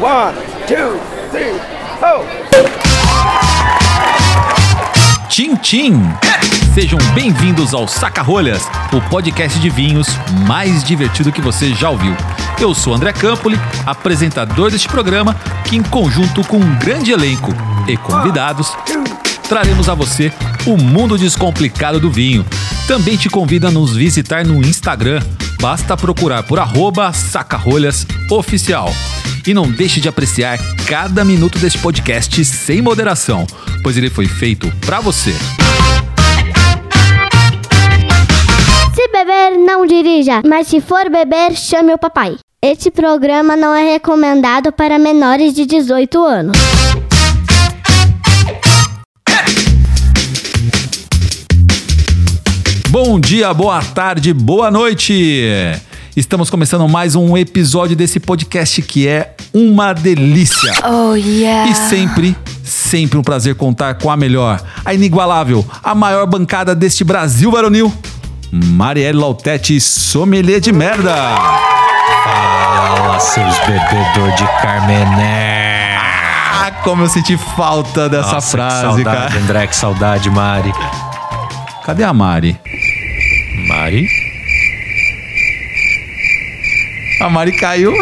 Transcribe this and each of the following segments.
One, two, three, ho! Tchim! Sejam bem-vindos ao Saca-Rolhas, o podcast de vinhos mais divertido que você já ouviu. Eu sou André Campoli, apresentador deste programa, que em conjunto com um grande elenco e convidados, traremos a você o mundo descomplicado do vinho. Também te convido a nos visitar no Instagram, basta procurar por arroba sacarolhas oficial. E não deixe de apreciar cada minuto deste podcast sem moderação, pois ele foi feito para você. Se beber, não dirija, mas se for beber, chame o papai. Este programa não é recomendado para menores de 18 anos. Bom dia, boa tarde, boa noite! Estamos começando mais um episódio desse podcast que é uma delícia. Oh, yeah. E sempre, sempre um prazer contar com a melhor, a inigualável, a maior bancada deste Brasil varonil, Marielle Lautete, sommelier de merda. Fala, seus bebedor de Carmené. Ah, como eu senti falta dessa Nossa, frase, que saudade, cara. André, que saudade, Mari. Cadê a Mari? Mari? A Mari caiu.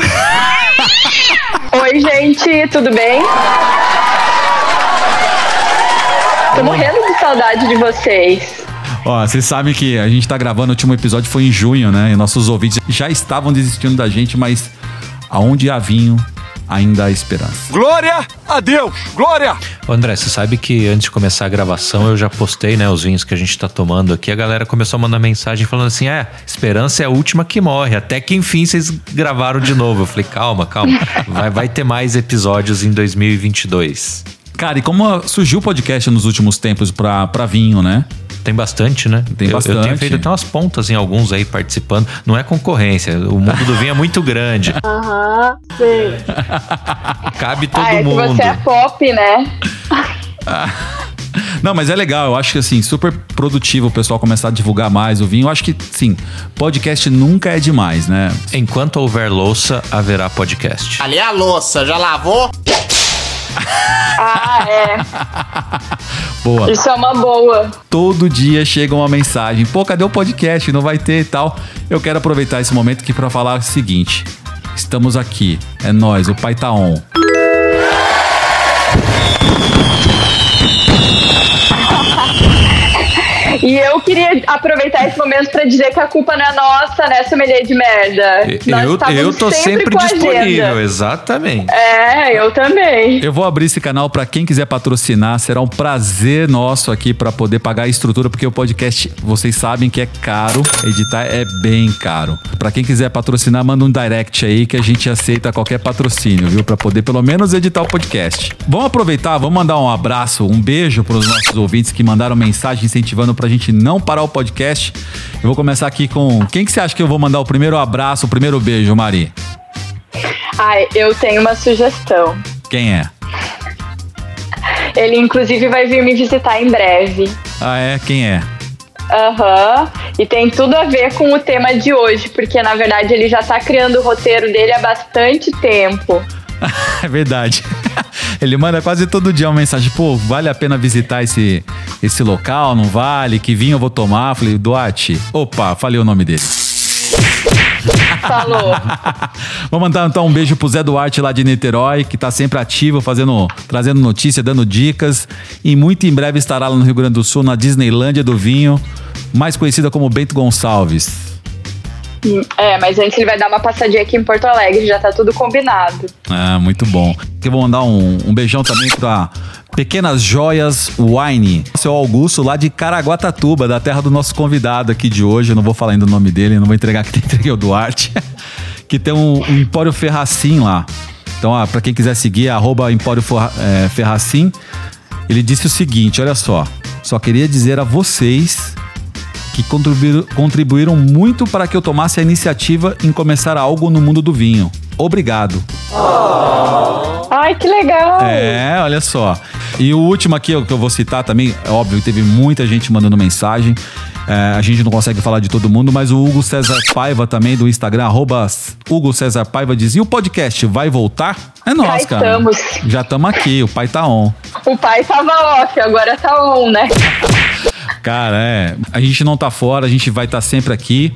Oi, gente, tudo bem? Tô morrendo de saudade de vocês. Ó, vocês sabem que a gente tá gravando o último episódio foi em junho, né? E nossos ouvintes já estavam desistindo da gente, mas aonde há vinho, ainda há esperança. Glória a Deus! Glória! Ô, André, você sabe que antes de começar a gravação eu já postei, né, os vinhos que a gente tá tomando aqui. A galera começou a mandar mensagem falando assim: é, esperança é a última que morre. Até que enfim vocês gravaram de novo. Eu falei: calma, calma. Vai, vai ter mais episódios em 2022. Cara, e como surgiu o podcast nos últimos tempos pra, pra vinho, né? Tem bastante, né? Tem Eu- Eu, bastante. tenho feito até umas pontas em alguns aí participando. Não é concorrência. O mundo do vinho é muito grande. Aham, sim. Cabe todo Ah, é que mundo. você é pop, né? Não, mas é legal, eu acho que assim, super produtivo o pessoal começar a divulgar mais o vinho. Eu acho que, sim, podcast nunca é demais, né? Enquanto houver louça, haverá podcast. Ali é a louça, já lavou? Ah, é. Boa. Isso é uma boa. Todo dia chega uma mensagem: pô, cadê o podcast? Não vai ter e tal. Eu quero aproveitar esse momento aqui pra falar o seguinte: estamos aqui, é nós, o pai tá on. E eu queria aproveitar esse momento pra dizer que a culpa não é nossa, né, sommelier de merda. Eu, eu tô sempre, com a disponível, exatamente. É, eu também. Eu vou abrir esse canal pra quem quiser patrocinar. Será um prazer nosso aqui pra poder pagar a estrutura, porque o podcast, vocês sabem que é caro. Editar é bem caro. Pra quem quiser patrocinar, manda um direct aí que a gente aceita qualquer patrocínio, viu? Pra poder pelo menos editar o podcast. Vamos aproveitar, vamos mandar um abraço, um beijo pros nossos ouvintes que mandaram mensagem incentivando gente não parar o podcast. Eu vou começar aqui com. Quem que você acha que eu vou mandar o primeiro abraço, o primeiro beijo, Mari? Ai, eu tenho uma sugestão. Quem é? Ele, inclusive, vai vir me visitar em breve. Ah, é? Quem é? Aham. E tem tudo a ver com o tema de hoje, porque na verdade ele já tá criando o roteiro dele há bastante tempo. É verdade. Ele manda quase todo dia uma mensagem, pô, vale a pena visitar esse, esse local, não vale? Que vinho eu vou tomar? Falei, Duarte. Opa, falei o nome dele. Falou. Vou mandar então um beijo pro Zé Duarte lá de Niterói, que tá sempre ativo, fazendo, trazendo notícia, dando dicas. E muito em breve estará lá no Rio Grande do Sul, na Disneylândia do Vinho, mais conhecida como Bento Gonçalves. É, mas antes ele vai dar uma passadinha aqui em Porto Alegre, já tá tudo combinado. Ah, muito bom. Eu vou mandar um, um beijão também pra Pequenas Joias Wine. Seu Augusto, lá de Caraguatatuba, da terra do nosso convidado aqui de hoje. Eu não vou falar ainda o nome dele, não vou entregar que tem entreguei o Duarte. que tem um, um Empório Ferracim lá. Então, ah, pra quem quiser seguir, arroba Empório eh, Ferracim. Ele disse o seguinte: olha só. Só queria dizer a vocês que contribuíram, contribuíram muito para que eu tomasse a iniciativa em começar algo no mundo do vinho. Obrigado. Ai, Ai, que legal. É, olha só. E o último aqui que eu vou citar também, é óbvio, teve muita gente mandando mensagem. É, a gente não consegue falar de todo mundo, mas o Hugo César Paiva também do Instagram, arroba Hugo César Paiva diz: e o podcast vai voltar? É nós, Já cara. estamos. Já estamos aqui, o pai tá on. O pai tava off, agora tá on, né? Cara, é. A gente não tá fora, a gente vai estar sempre aqui.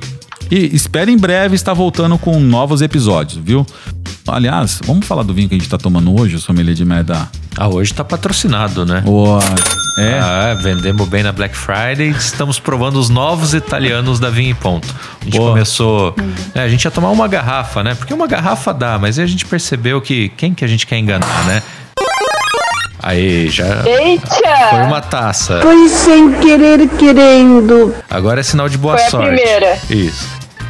E espera em breve estar voltando com novos episódios, viu? Aliás, vamos falar do vinho que a gente tá tomando hoje, o sommelier de merda. Ah, hoje tá patrocinado, né? Boa. É. Ah, vendemos bem na Black Friday. Estamos provando os novos italianos da Vinho e Ponto. A gente Boa. começou. é, a gente ia tomar uma garrafa, né? Porque uma garrafa dá, mas aí a gente percebeu que quem que a gente quer enganar, né? Aí, já Eita! foi uma taça. Foi sem querer querendo. Agora é sinal de boa Foi a sorte. primeira. Isso.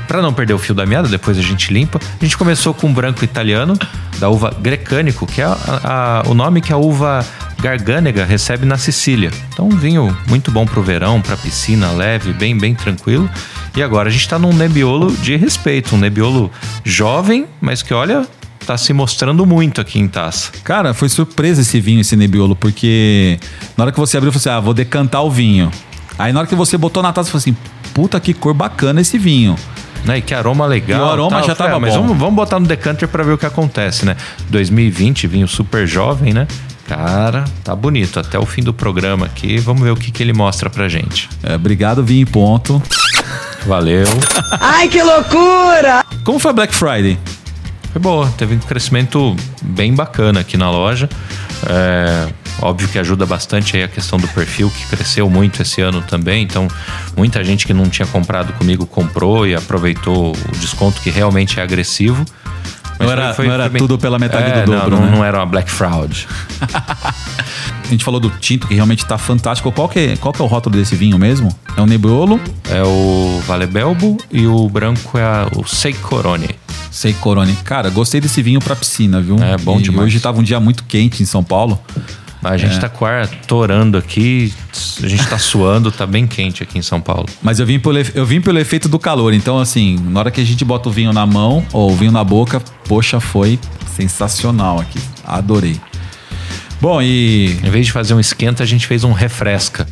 Pra não perder o fio da meada, depois a gente limpa. A gente começou com um branco italiano, da uva grecânico, que é a- a- o nome que a uva garganega recebe na Sicília. Então, um vinho muito bom pro verão, pra piscina, leve, bem, bem tranquilo. E agora a gente tá num Nebbiolo de respeito, um Nebbiolo jovem, mas que, olha, tá se mostrando muito aqui em taça. Cara, foi surpresa esse vinho, esse Nebbiolo, porque na hora que você abriu, você falou assim: ah, vou decantar o vinho. Aí na hora que você botou na taça, você falou assim: puta que cor bacana esse vinho. né? E que aroma legal. E o aroma tal. já Eu falei, tava ah, mas bom. Vamos, vamos botar no decanter pra ver o que acontece, né? 2020, vinho super jovem, né? Cara, tá bonito. Até o fim do programa aqui, vamos ver o que, que ele mostra pra gente. É, obrigado, vinho ponto. Valeu. Ai, que loucura! Como foi a Black Friday? Foi boa, teve um crescimento bem bacana aqui na loja. É, óbvio que ajuda bastante aí a questão do perfil, que cresceu muito esse ano também. Então, muita gente que não tinha comprado comigo comprou e aproveitou o desconto que realmente é agressivo. Mas Não era- não era tudo pela metade É, do dobro, não, né? Não, era uma Black Fraud. A gente falou do tinto, que realmente tá fantástico. Qual que é, qual que é o rótulo desse vinho mesmo? É o Nebbiolo É o Vale Belbo e o branco é a- o Sei Corone. Sei Corone. Cara, gostei desse vinho pra piscina, viu? É, bom E demais. Hoje tava um dia muito quente em São Paulo. A gente É. tá com o ar torando aqui, a gente tá suando, tá bem quente aqui em São Paulo. Mas eu vim, pelo, eu vim pelo efeito do calor. Então, assim, na hora que a gente bota o vinho na mão ou o vinho na boca, poxa, foi sensacional aqui. Adorei. Bom, e Em vez de fazer um esquenta, a gente fez um refresca.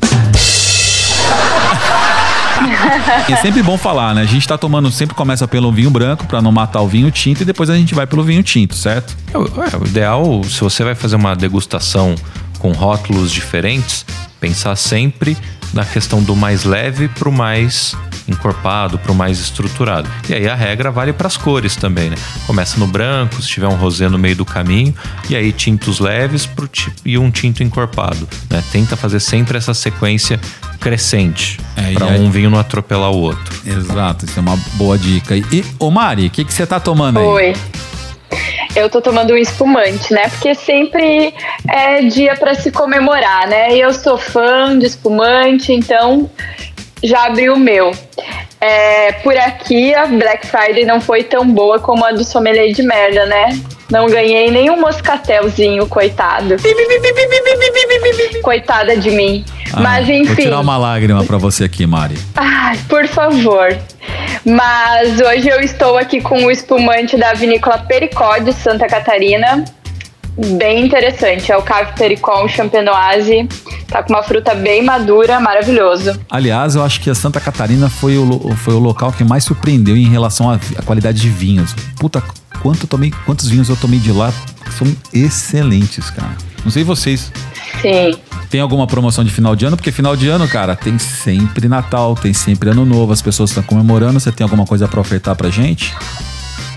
É sempre bom falar, né? A gente tá tomando, sempre começa pelo vinho branco pra não matar o vinho tinto e depois a gente vai pelo vinho tinto, certo? É, é, o ideal, se você vai fazer uma degustação com rótulos diferentes, pensar sempre na questão do mais leve pro mais encorpado, pro mais estruturado. E aí a regra vale para as cores também, né? Começa no branco, se tiver um rosé no meio do caminho, e aí tintos leves pro e um tinto encorpado, né? Tenta fazer sempre essa sequência crescente, É, para aí- um vinho não atropelar o outro. Exato, isso é uma boa dica. E, ô Mari, o que que você tá tomando aí? Oi. Eu tô tomando um espumante, né? Porque sempre é dia pra se comemorar, né? E eu sou fã de espumante, então já abri o meu. É, por aqui a Black Friday não foi tão boa como a do sommelier de merda, né? Não ganhei nenhum moscatelzinho, coitado. Coitada de mim. Ah, Mas Vou enfim. tirar uma lágrima pra você aqui, Mari. Ai, por favor. Mas hoje eu estou aqui com o espumante da vinícola Pericó de Santa Catarina. Bem interessante. É o Cave Pericó Champenoise. Tá com uma fruta bem madura, maravilhoso. Aliás, eu acho que a Santa Catarina foi o, foi o local que mais surpreendeu em relação à à qualidade de vinhos. Puta, quanto tomei, quantos vinhos eu tomei de lá são excelentes, cara. Não sei vocês. Sim. Tem alguma promoção de final de ano? Porque final de ano, cara, tem sempre Natal, tem sempre Ano Novo, as pessoas estão comemorando. Você tem alguma coisa pra ofertar pra gente?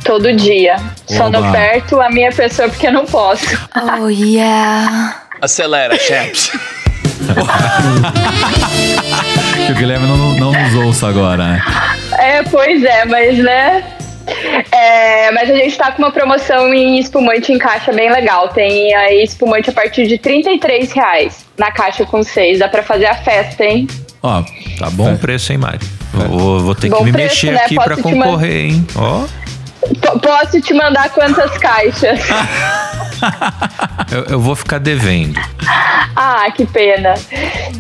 Todo dia. Só não Oba. perto a minha pessoa porque eu não posso. Oh yeah. Acelera, champs. Que o Guilherme não, não nos ouça agora, né? É, pois é, mas né? É, mas a gente tá com uma promoção em espumante em caixa bem legal. Tem aí espumante a partir de 33 reais na caixa com seis. Dá pra fazer a festa, hein? Ó, Tá bom preço, hein, Mari? Vou, vou ter que Bom me preço, mexer né? aqui Posso pra te concorrer, hein? Ó, P- posso te mandar quantas caixas? eu, eu vou ficar devendo. ah, que pena.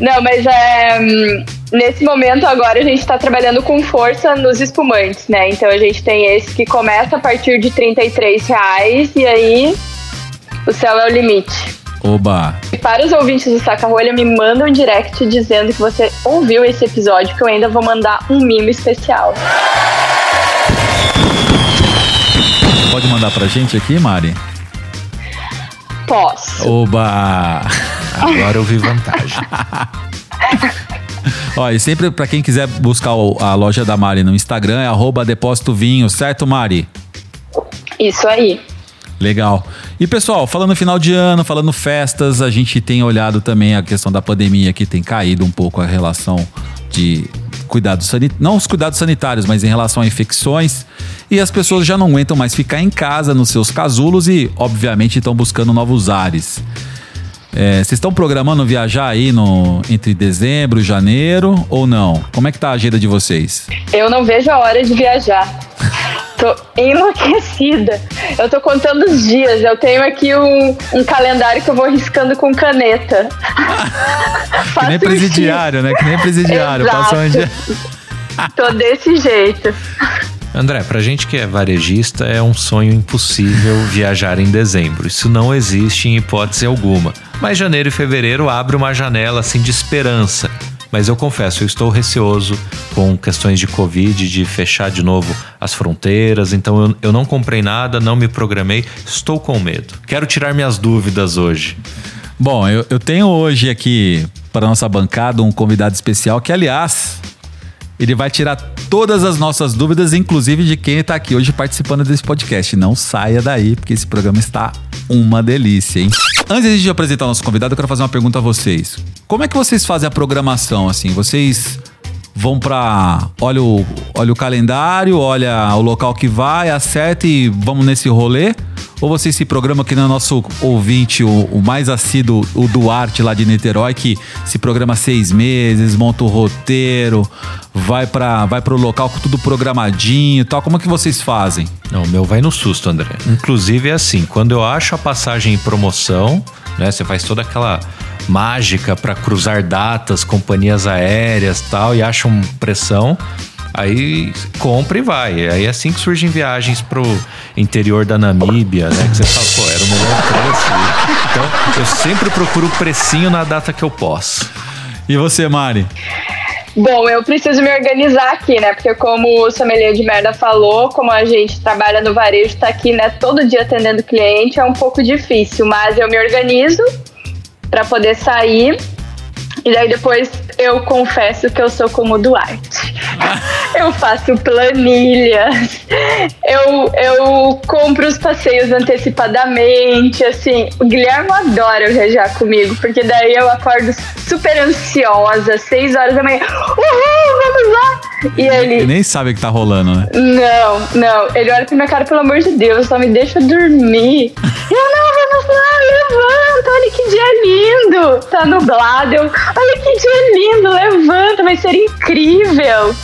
Não, mas é. hum, Nesse momento agora a gente tá trabalhando com força nos espumantes, né? Então a gente tem esse que começa a partir de 33 reais e aí O céu é o limite. Oba! E para os ouvintes do Saca Rolha, me manda um direct dizendo que você ouviu esse episódio, que eu ainda vou mandar um mimo especial. Pode mandar pra gente aqui, Mari? Posso. Oba! Agora eu vi vantagem. Ó, e sempre pra quem quiser buscar o- a loja da Mari no Instagram é arroba depósito vinho, certo, Mari? Isso aí. Legal. E pessoal, falando final de ano, falando festas, a gente tem olhado também a questão da pandemia que tem caído um pouco a relação de cuidados sanitários, não os cuidados sanitários, mas em relação a infecções. E as pessoas já não aguentam mais ficar em casa nos seus casulos e, obviamente, estão buscando novos ares. É, Vocês estão programando viajar aí no, entre dezembro e janeiro ou não? Como é que tá a agenda de vocês? Eu não vejo a hora de viajar. Tô enlouquecida. Eu tô contando os dias. Eu tenho aqui um, um calendário que eu vou riscando com caneta. Que nem presidiário, né? Que nem presidiário. Exato. Passa um dia... Tô desse jeito. André, pra gente que é varejista, é um sonho impossível viajar em dezembro. Isso não existe em hipótese alguma. Mas janeiro e fevereiro abre uma janela assim de esperança. Mas eu confesso, eu estou receoso com questões de Covid, de fechar de novo as fronteiras. Então eu, eu não comprei nada, não me programei, estou com medo. Quero tirar minhas dúvidas hoje. Bom, eu, eu tenho hoje aqui para nossa bancada um convidado especial que, aliás, ele vai tirar todas as nossas dúvidas, inclusive de quem está aqui hoje participando desse podcast. Não saia daí, porque esse programa está uma delícia, hein? Antes de apresentar o nosso convidado, eu quero fazer uma pergunta a vocês. Como é que vocês fazem a programação, assim? Vocês vão pra... Olha o, olha o calendário, olha o local que vai, acerta e vamos nesse rolê? Ou vocês se programam que no nosso ouvinte, o, o mais assíduo, o Duarte lá de Niterói, que se programa seis meses, monta o roteiro, vai para vai pro local com tudo programadinho e tal. Como é que vocês fazem? Não, o meu vai no susto, André. Inclusive é assim, quando eu acho a passagem em promoção, né? Você faz toda aquela mágica para cruzar datas, companhias aéreas tal, e acha um pressão. Aí compra e vai. Aí é assim que surgem viagens pro interior da Namíbia, né? Que você fala, pô, era o melhor preço. Então, eu sempre procuro o precinho na data que eu posso. E você, Mari? Bom, eu preciso me organizar aqui, né? Porque como o sommelier de merda falou, como a gente trabalha no varejo, tá aqui, né, todo dia atendendo cliente, é um pouco difícil, mas eu me organizo para poder sair. E daí depois eu confesso que eu sou como o Duarte. eu faço planilhas, eu, eu compro os passeios antecipadamente, assim. O Guilherme adora viajar comigo, porque daí eu acordo super ansiosa, seis horas da manhã. Uhul, vamos lá! E Ele ele, nem sabe o que tá rolando, né? não, não. Ele olha pra minha cara, pelo amor de Deus, só me deixa dormir. Eu, não, vamos lá, levanta, olha que dia lindo. Tá nublado, eu, olha que dia lindo, levanta, vai ser incrível.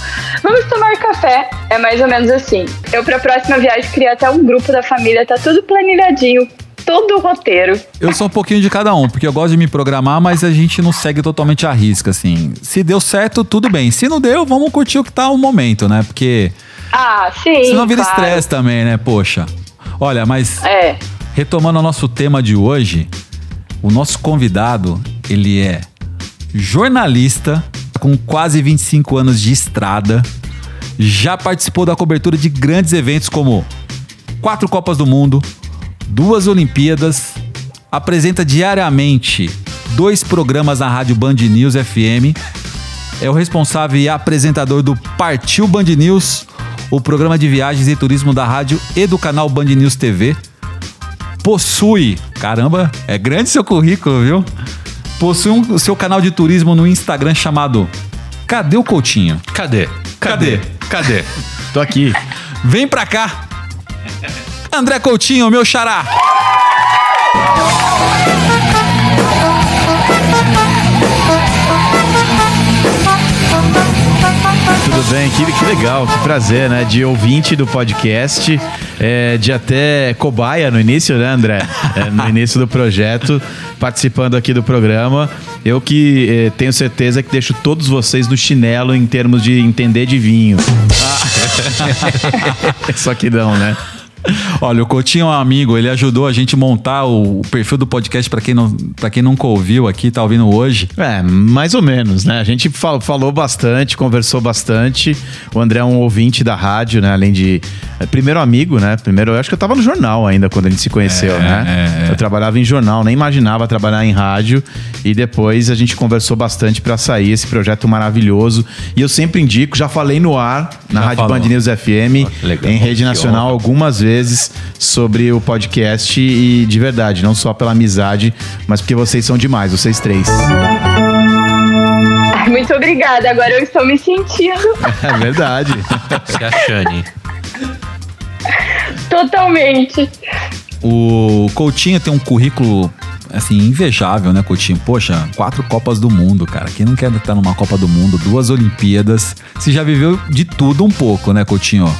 Vamos tomar café. É mais ou menos assim. Eu, pra próxima viagem, criei até um grupo da família, tá tudo planilhadinho, todo o roteiro. Eu sou um pouquinho de cada um, porque eu gosto de me programar, mas a gente não segue totalmente a risca, assim. Se deu certo, tudo bem. Se não deu, vamos curtir o que tá o momento, né? Porque Ah, sim. senão vira claro. estresse também, né? Poxa. Olha, mas É. retomando o nosso tema de hoje, o nosso convidado, ele é jornalista com quase 25 anos de estrada, já participou da cobertura de grandes eventos como quatro Copas do Mundo, duas Olimpíadas, apresenta diariamente dois programas na rádio Band News FM, é o responsável e apresentador do Partiu Band News, o programa de viagens e turismo da rádio e do canal Band News TV. Possui, caramba, é grande seu currículo, viu? Possui um, o seu canal de turismo no Instagram chamado Cadê o Coutinho? Cadê? Cadê? Cadê? Tô aqui. Vem pra cá! André Coutinho, meu xará! Tudo bem? Que, que legal, que prazer, né? De ouvinte do podcast, é, de até cobaia no início, né, André? É, no início do projeto, participando aqui do programa. Eu que eh, tenho certeza que deixo todos vocês no chinelo em termos de entender de vinho. Só que não, né? Olha, o Coutinho é um amigo, ele ajudou a gente montar o, o perfil do podcast para quem, não, pra quem nunca ouviu aqui, tá ouvindo hoje. É, mais ou menos, né? A gente fal- falou bastante, conversou bastante. O André é um ouvinte da rádio, né? Além de. é, primeiro amigo, né? Primeiro, eu acho que eu tava no jornal ainda quando a gente se conheceu, É, né? é, é. Eu trabalhava em jornal, nem imaginava trabalhar em rádio. E depois a gente conversou bastante pra sair esse projeto maravilhoso. E eu sempre indico, já falei no ar, na Já Rádio falou. Band News FM, legal. em rede nacional, algumas vezes sobre o podcast. E de verdade, não só pela amizade, mas porque vocês são demais, vocês três. Ai, muito obrigada. Agora eu estou me sentindo É verdade. Se a Shane. totalmente. O Coutinho tem um currículo, assim, invejável, né, Coutinho? Poxa, quatro Copas do Mundo, cara. Quem não quer estar numa Copa do Mundo, duas Olimpíadas? Você já viveu de tudo um pouco, né, Coutinho?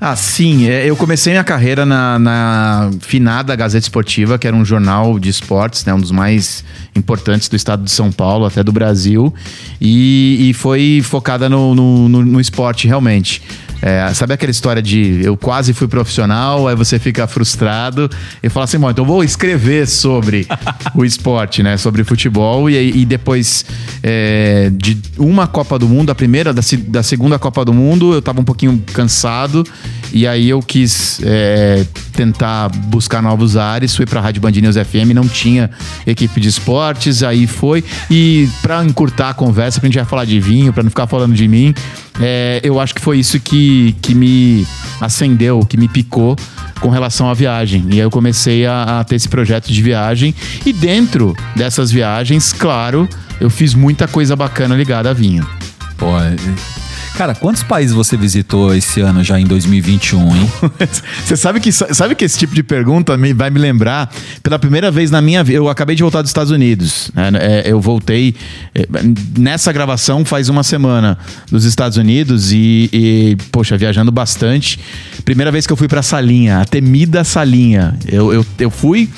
Ah, sim. É, Eu comecei minha carreira na, na finada Gazeta Esportiva, que era um jornal de esportes, né, um dos mais importantes do estado de São Paulo, até do Brasil. E, e foi focada no, no, no- no esporte, realmente. É, sabe aquela história de eu quase fui profissional, aí você fica frustrado e fala assim, bom, então vou escrever sobre o esporte, né? Sobre futebol, e, e depois é, de uma Copa do Mundo, a primeira, da, da segunda Copa do Mundo, eu tava um pouquinho cansado, e aí eu quis é, tentar buscar novos ares, fui pra Rádio Band News FM, não tinha equipe de esportes, aí foi. E pra encurtar a conversa, pra gente já falar de vinho, pra não ficar falando de mim, é, eu acho que foi isso que, que me acendeu, que me picou com relação à viagem. E aí eu comecei a, a ter esse projeto de viagem. E dentro dessas viagens, claro, eu fiz muita coisa bacana ligada a vinho. Pô, cara, quantos países você visitou esse ano já em 2021, hein? Você sabe que, sabe que esse tipo de pergunta me- vai me lembrar, pela primeira vez na minha vida, eu acabei de voltar dos Estados Unidos. né? É, eu voltei é, nessa gravação faz uma semana dos Estados Unidos e, e, poxa, viajando bastante. Primeira vez que eu fui pra Salinha, a temida Salinha. Eu, eu, eu fui.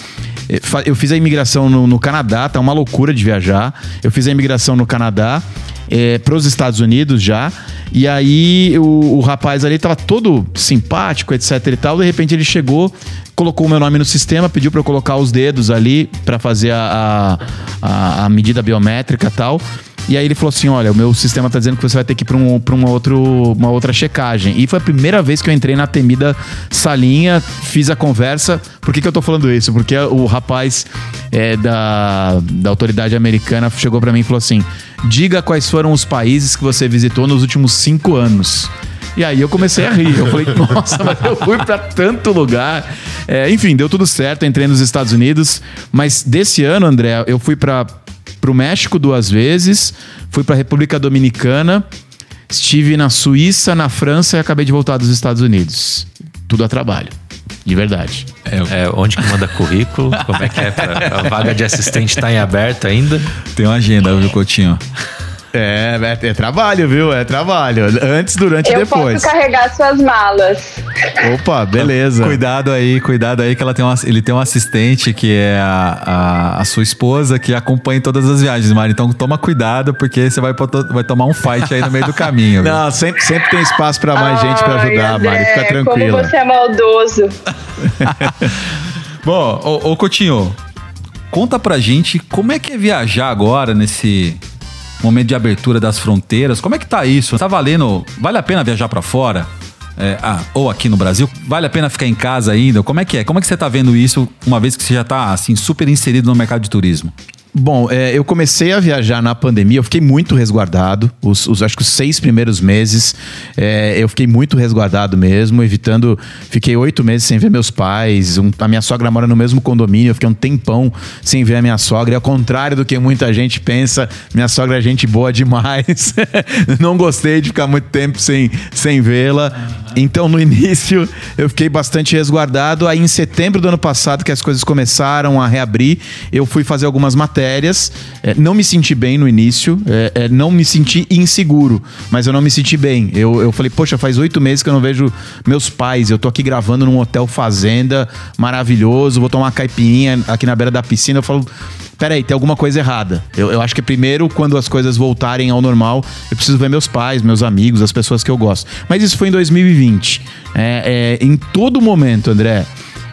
fa- Eu fiz a imigração no, no Canadá, tá uma loucura de viajar. Eu fiz a imigração no Canadá para os Estados Unidos já. E aí o, o rapaz ali tava todo simpático, etc e tal. De repente ele chegou, colocou o meu nome no sistema, pediu para eu colocar os dedos ali para fazer a, a- a medida biométrica e tal. E aí ele falou assim: olha, o meu sistema tá dizendo que você vai ter que ir para um, pra um outro, uma outra checagem. E foi a primeira vez que eu entrei na temida salinha, fiz a conversa. Por que, que eu tô falando isso? Porque o rapaz é, da, da autoridade americana chegou para mim e falou assim: diga quais foram os países que você visitou nos últimos cinco anos. E aí eu comecei a rir. Eu falei, nossa, mas eu fui pra tanto lugar. É, enfim, deu tudo certo, entrei nos Estados Unidos. Mas desse ano, André, eu fui para pro México duas vezes, fui pra República Dominicana, estive na Suíça, na França e acabei de voltar dos Estados Unidos. Tudo a trabalho. De verdade. É, onde que manda currículo? Como é que é? Pra, a vaga de assistente tá em aberto ainda? Tem uma agenda, viu, Coutinho? É, é, é trabalho, viu? É trabalho. Antes, durante e Eu depois. posso carregar suas malas. Opa, beleza. Cuidado aí, cuidado aí que ela tem um, ele tem um assistente que é a, a, a sua esposa que acompanha todas as viagens, Mari. Então toma cuidado porque você vai, vai tomar um fight aí no meio do caminho. viu? Não, sempre, sempre tem espaço pra mais gente pra Ai, ajudar, André, Mari. Fica tranquila. Como você é maldoso. Bom, ô, ô Coutinho, conta pra gente como é que é viajar agora nesse momento de abertura das fronteiras. Como é que tá isso? Tá valendo? Vale a pena viajar pra fora? É, ah, ou aqui no Brasil? Vale a pena ficar em casa ainda? Como é que é? Como é que você tá vendo isso uma vez que você já tá assim super inserido no mercado de turismo? Bom, é, eu comecei a viajar na pandemia, eu fiquei muito resguardado. Os, os- acho que os seis primeiros meses é, eu fiquei muito resguardado mesmo, evitando. Fiquei oito meses sem ver meus pais. um- a minha sogra mora no mesmo condomínio, eu fiquei um tempão sem ver a minha sogra. E ao contrário do que muita gente pensa, minha sogra é gente boa demais. Não gostei de ficar muito tempo sem, sem vê-la. Então, no início, eu fiquei bastante resguardado. Aí, em setembro do ano passado, que as coisas começaram a reabrir, eu fui fazer algumas matérias. É, não me senti bem no início, é, é, não me senti inseguro, mas eu não me senti bem. Eu, eu falei, poxa, faz oito meses que eu não vejo meus pais. Eu tô aqui gravando num hotel fazenda maravilhoso, vou tomar uma caipirinha aqui na beira da piscina. Eu falo. Peraí, tem alguma coisa errada. Eu, eu acho que primeiro, quando as coisas voltarem ao normal, eu preciso ver meus pais, meus amigos, as pessoas que eu gosto. Mas isso foi em 2020. É, é, em todo momento, André,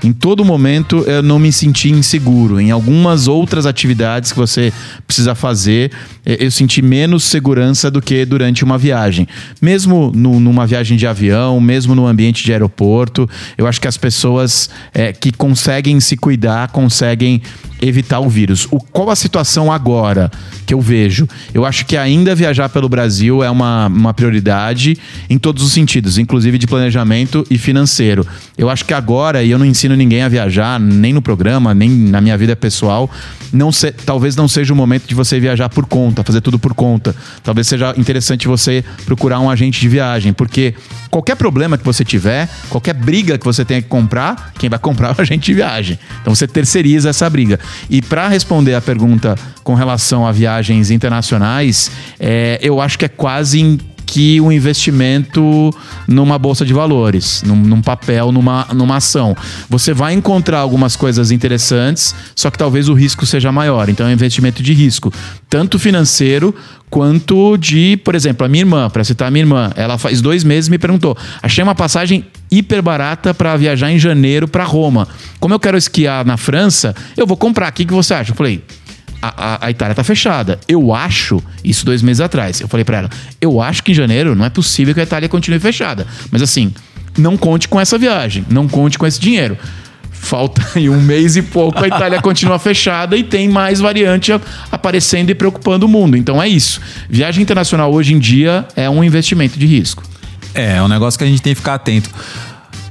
em todo momento eu não me senti inseguro. Em algumas outras atividades que você precisa fazer, eh, eu senti menos segurança do que durante uma viagem. Mesmo no, numa viagem de avião, mesmo no ambiente de aeroporto, eu acho que as pessoas é, que conseguem se cuidar, conseguem evitar o vírus. O, qual a situação agora que eu vejo? Eu acho que ainda viajar pelo Brasil é uma, uma prioridade em todos os sentidos, inclusive de planejamento e financeiro. Eu acho que agora, e eu não ensino ninguém a viajar, nem no programa, nem na minha vida pessoal, não se, talvez não seja o momento de você viajar por conta, fazer tudo por conta. Talvez seja interessante você procurar um agente de viagem, porque qualquer problema que você tiver, qualquer briga que você tenha que comprar, quem vai comprar é o agente de viagem. Então você terceiriza essa briga. E para responder a pergunta com relação a viagens internacionais, é, eu acho que é quase que um investimento numa bolsa de valores, num, num, papel, numa, numa ação. Você vai encontrar algumas coisas interessantes, só que talvez o risco seja maior. Então é um investimento de risco, tanto financeiro quanto de, por exemplo, a minha irmã, para citar a minha irmã, ela faz dois meses me perguntou: achei uma passagem hiper barata para viajar em janeiro para Roma. Como eu quero esquiar na França, eu vou comprar. O que, que você acha? Eu falei a, a, a, Itália tá fechada. Eu acho, isso dois meses atrás, eu falei para ela, eu acho que em janeiro não é possível que a Itália continue fechada. Mas assim, não conte com essa viagem, não conte com esse dinheiro. Falta aí um mês e pouco, a Itália continua fechada e tem mais variante aparecendo e preocupando o mundo. Então é isso. Viagem internacional hoje em dia é um investimento de risco. É, é um negócio que a gente tem que ficar atento.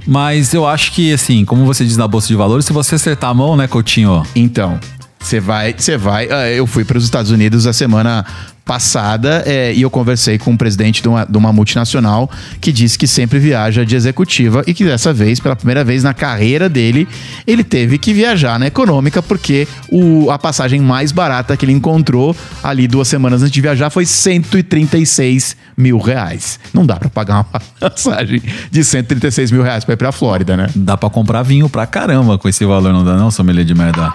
Mas eu acho que, assim, como você diz na Bolsa de Valores, se você acertar a mão, né, Coutinho? Então, você vai, você vai. Ah, eu fui para os Estados Unidos a semana passada é, e eu conversei com o presidente de uma, de uma, multinacional que disse que sempre viaja de executiva e que dessa vez, pela primeira vez na carreira dele, ele teve que viajar na econômica porque o, a passagem mais barata que ele encontrou ali duas semanas antes de viajar foi 136 mil reais. Não dá para pagar uma passagem de 136 mil reais para ir para a Flórida, né? Dá para comprar vinho pra caramba com esse valor, não dá não, sommelier de merda?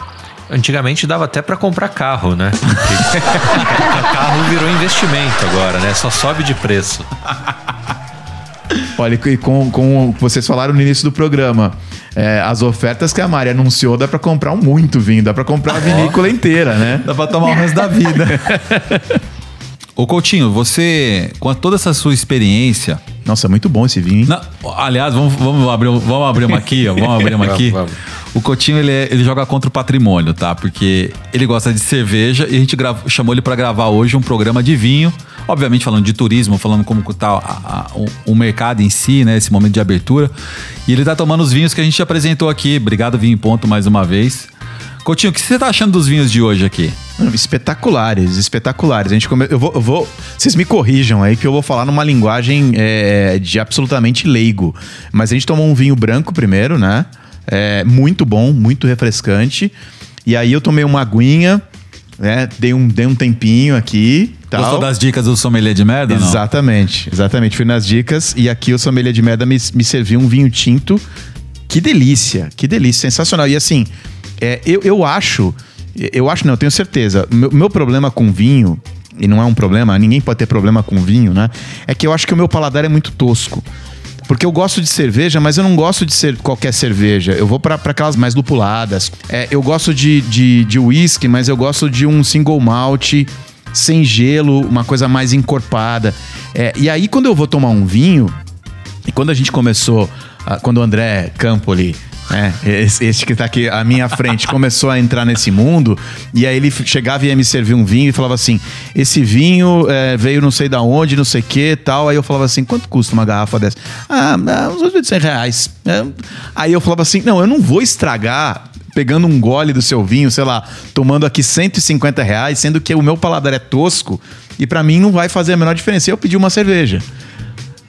Antigamente dava até para comprar carro, né? carro virou investimento agora, né? Só sobe de preço. Olha, e com, com vocês falaram no início do programa, é, as ofertas que a Mari anunciou dá para comprar muito vinho, dá para comprar a vinícola inteira, né? Dá para tomar o resto da vida. Ô Coutinho, você, com toda essa sua experiência. Nossa, muito bom esse vinho. Não, aliás, vamos, vamos, abrir, vamos abrir uma aqui, ó, vamos abrir uma aqui. vamos, vamos. O Coutinho, ele, é, ele joga contra o patrimônio, tá? Porque ele gosta de cerveja e a gente grava, chamou ele para gravar hoje um programa de vinho. Obviamente falando de turismo, falando como tá a, a, o, o, mercado em si, né? Esse momento de abertura. E ele tá tomando os vinhos que a gente apresentou aqui. Obrigado, Vinho em Ponto, mais uma vez. Coutinho, o que você tá achando dos vinhos de hoje aqui? Espetaculares, espetaculares. A gente come... eu, vou, eu vou. Vocês me corrijam aí que eu vou falar numa linguagem é, de absolutamente leigo. Mas a gente tomou um vinho branco primeiro, né? É, muito bom, muito refrescante. E aí eu tomei uma aguinha, né? Dei um, dei um tempinho aqui. Tal. Gostou das dicas do sommelier de merda? Exatamente, não? exatamente. Fui nas dicas e aqui o sommelier de merda me, me serviu um vinho tinto. Que delícia, que delícia, sensacional. E assim, é, eu, eu acho, eu acho não, eu tenho certeza. Meu, meu problema com vinho, e não é um problema, ninguém pode ter problema com vinho, né? É que eu acho que o meu paladar é muito tosco. Porque eu gosto de cerveja, mas eu não gosto de ser qualquer cerveja. Eu vou para aquelas mais lupuladas. É, eu gosto de, de, de whisky, mas eu gosto de um single malt sem gelo, uma coisa mais encorpada. É, e aí, quando eu vou tomar um vinho, e quando a gente começou, quando o André Campoli é, esse, esse, que tá aqui à minha frente começou a entrar nesse mundo e aí ele chegava e ia me servir um vinho e falava assim: esse vinho é, veio não sei da onde, não sei que tal. Aí eu falava assim: quanto custa uma garrafa dessa? Ah, uns 800 reais. É. Aí eu falava assim: não, eu não vou estragar pegando um gole do seu vinho, sei lá, tomando aqui 150 reais, sendo que o meu paladar é tosco e para mim não vai fazer a menor diferença. Eu pedi uma cerveja,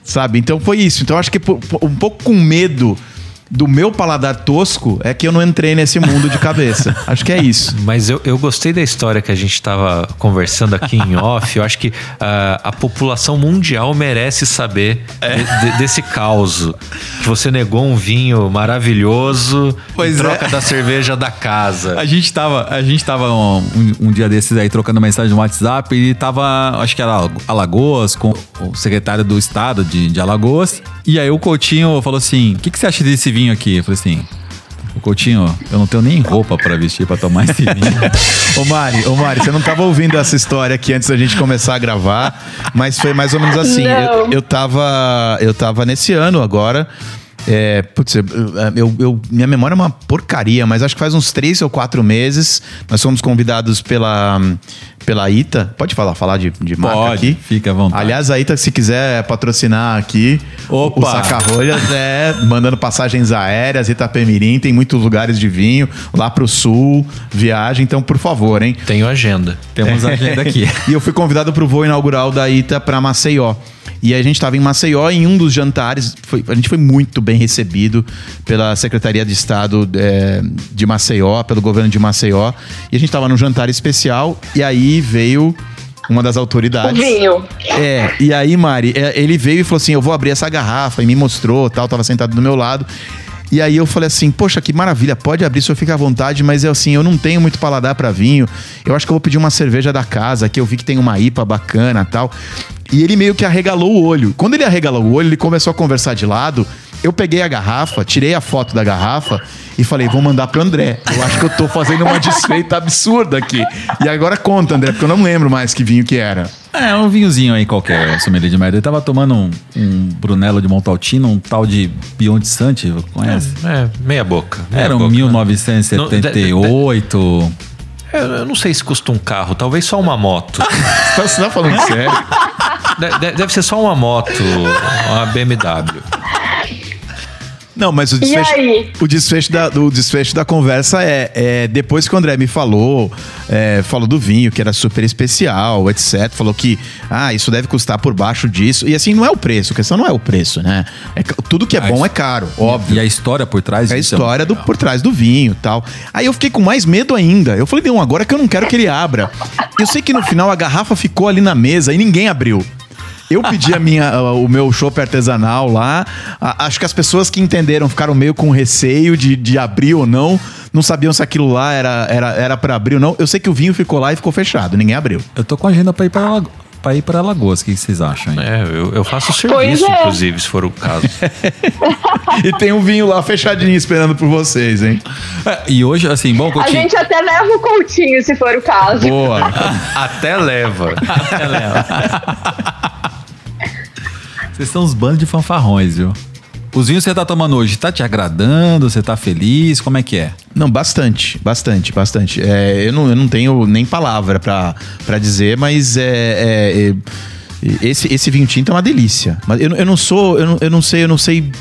sabe? Então foi isso. Então acho que um pouco com medo do meu paladar tosco é que eu não entrei nesse mundo de cabeça. Acho que é isso. Mas eu, eu gostei da história que a gente estava conversando aqui em off. Eu acho que ah, a população mundial merece saber de- de- desse caos. Que você negou um vinho maravilhoso Pois em troca é. da cerveja da casa. A gente tava, a gente tava um, um- dia desses aí trocando mensagem no WhatsApp e tava, acho que era Alagoas, com o secretário do estado de, de Alagoas. E aí o Coutinho falou assim: o que, que você acha desse vinho aqui? Eu falei assim. O Coutinho, eu não tenho nem roupa pra vestir pra tomar esse vinho. Ô Mari, ô Mari, você não tava ouvindo essa história aqui antes da gente começar a gravar, mas foi mais ou menos assim. Eu, eu tava. Eu tava nesse ano agora. É, putz, eu, eu- eu- minha memória é uma porcaria, mas acho que faz uns três ou quatro meses. Nós fomos convidados pela, pela ITA. Pode falar, falar de, de marca Pode, aqui? fica à vontade. Aliás, a ITA, se quiser patrocinar aqui, Opa! o Saca-Rolhas é mandando passagens aéreas, Itapemirim, tem muitos lugares de vinho, lá pro sul, viagem, então por favor, hein? Tenho agenda. Temos agenda aqui. E eu fui convidado pro voo inaugural da ITA para Maceió. E aí a gente estava em Maceió em um dos jantares. foi- a gente foi muito bem recebido pela Secretaria de Estado é, de Maceió, pelo governo de Maceió. E a gente estava num jantar especial e aí veio uma das O autoridades. vinho. É, e aí, Mari, é, ele veio e falou assim: eu vou abrir essa garrafa, e me mostrou, tal, tava sentado do meu lado. E aí eu falei assim, poxa, que maravilha, pode abrir, o senhor fica à vontade, mas eu assim, eu não tenho muito paladar pra vinho. Eu acho que eu vou pedir uma cerveja da casa, que eu vi que tem uma IPA bacana tal. E ele meio que arregalou o olho. Quando ele arregalou o olho, ele começou a conversar de lado. Eu peguei a garrafa, tirei a foto da garrafa e falei, vou mandar pro André. Eu acho que eu tô fazendo uma desfeita absurda aqui. E agora conta, André, porque eu não lembro mais que vinho que era. É, um vinhozinho aí qualquer, sommelier de merda. Ele tava tomando um, um Brunello de Montaltino, um tal de Beyond Sante, conhece? É, meia boca. meia Era um boca. 1978. Eu, eu não sei se custa um carro, talvez só uma moto. Você tá falando sério? De- de- Deve ser só uma moto, uma BMW. Não, mas o desfecho, o desfecho, da, o desfecho da conversa é, é depois que o André me falou, é, falou do vinho, que era super especial, etc. Falou que, ah, isso deve custar por baixo disso. E assim, não é o preço, a questão não é o preço, né? É tudo que é bom é caro, óbvio. E a história por trás É a disso história do, por trás do vinho e tal. Aí eu fiquei com mais medo ainda. Eu falei, não, agora que eu não quero que ele abra. Eu sei que no final a garrafa ficou ali na mesa e ninguém abriu. Eu pedi a minha, o meu chopp artesanal lá. A- acho que as pessoas que entenderam ficaram meio com receio de, de abrir ou não. Não sabiam se aquilo lá era, era, era para abrir ou não. Eu sei que o vinho ficou lá e ficou fechado. Ninguém abriu. Eu tô com agenda pra ir pra, Alago- pra ir pra Alagoas. O que vocês acham? hein? É, eu, eu faço serviço, é. inclusive, se for o caso. E tem um vinho lá fechadinho esperando por vocês, hein? É, e hoje, assim, bom, A Coutinho. gente até leva o Coutinho, se for o caso. Boa. Até leva. Vocês são uns bandos de fanfarrões, viu? Os vinhos que você tá tomando hoje, tá te agradando? Você tá feliz? Como é que é? Não, bastante, bastante, bastante. É, eu, não, eu não tenho nem palavra pra dizer, mas é, é, é, esse, esse vinho tinto é uma delícia. Mas eu, eu não sou, eu não, eu não sei, eu não sei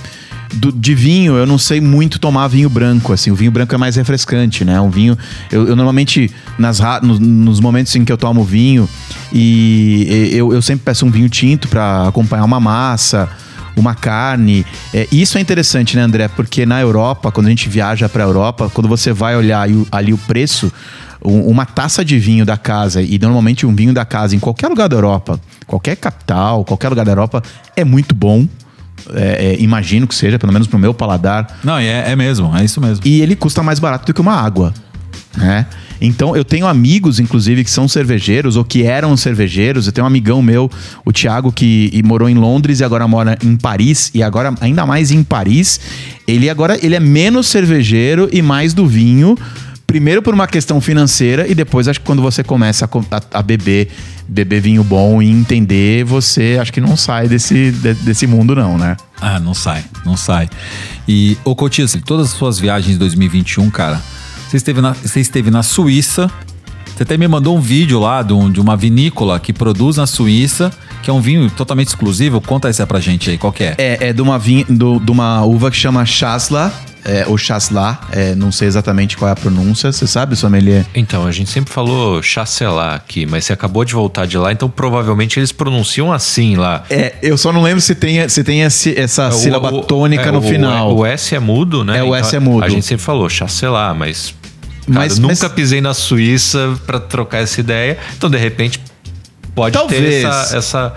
do- de vinho, eu não sei muito tomar vinho branco. Assim, o vinho branco é mais refrescante, né? Um vinho, eu, eu normalmente nas nos, nos momentos em que eu tomo vinho e eu, eu sempre peço um vinho tinto pra acompanhar uma massa uma carne. É, isso é interessante, né, André? Porque na Europa, quando a gente viaja para a Europa, quando você vai olhar ali o preço, um- uma taça de vinho da casa e normalmente um vinho da casa em qualquer lugar da Europa, qualquer capital, qualquer lugar da Europa, é muito bom. É, é, imagino que seja, pelo menos pro meu paladar. Não, é, é mesmo, é isso mesmo. E ele custa mais barato do que uma água, né? Então eu tenho amigos, inclusive, que são cervejeiros ou que eram cervejeiros. Eu tenho um amigão meu, o Thiago, que morou em Londres e agora mora em Paris e agora ainda mais em Paris. Ele agora ele é menos cervejeiro e mais do vinho. Primeiro por uma questão financeira e depois acho que quando você começa a, a- a beber beber vinho bom e entender, você acho que não sai desse, de- desse mundo não, né? Ah, não sai, não sai. E, ô Coutinho, todas as suas viagens de 2021, cara, você esteve na, você esteve na Suíça, você até me mandou um vídeo lá de, um- de uma vinícola que produz na Suíça, que é um vinho totalmente exclusivo. Conta essa pra gente aí, qual que é? É, é de uma, vinha, do- de uma uva que chama Chasla. É, ou Chasselas, é, não sei exatamente qual é a pronúncia, você sabe, sommelier? Então, a gente sempre falou chancelar aqui, mas você acabou de voltar de lá, então provavelmente eles pronunciam assim lá. É, eu só não lembro se tem, se tem esse, essa O- sílaba o- tônica é, no o- final. O S é mudo, né? É, o S é mudo. A gente sempre falou chancelar, mas. Cara, Mas- nunca mas- pisei na Suíça pra trocar essa ideia, então de repente pode Talvez. ter essa. essa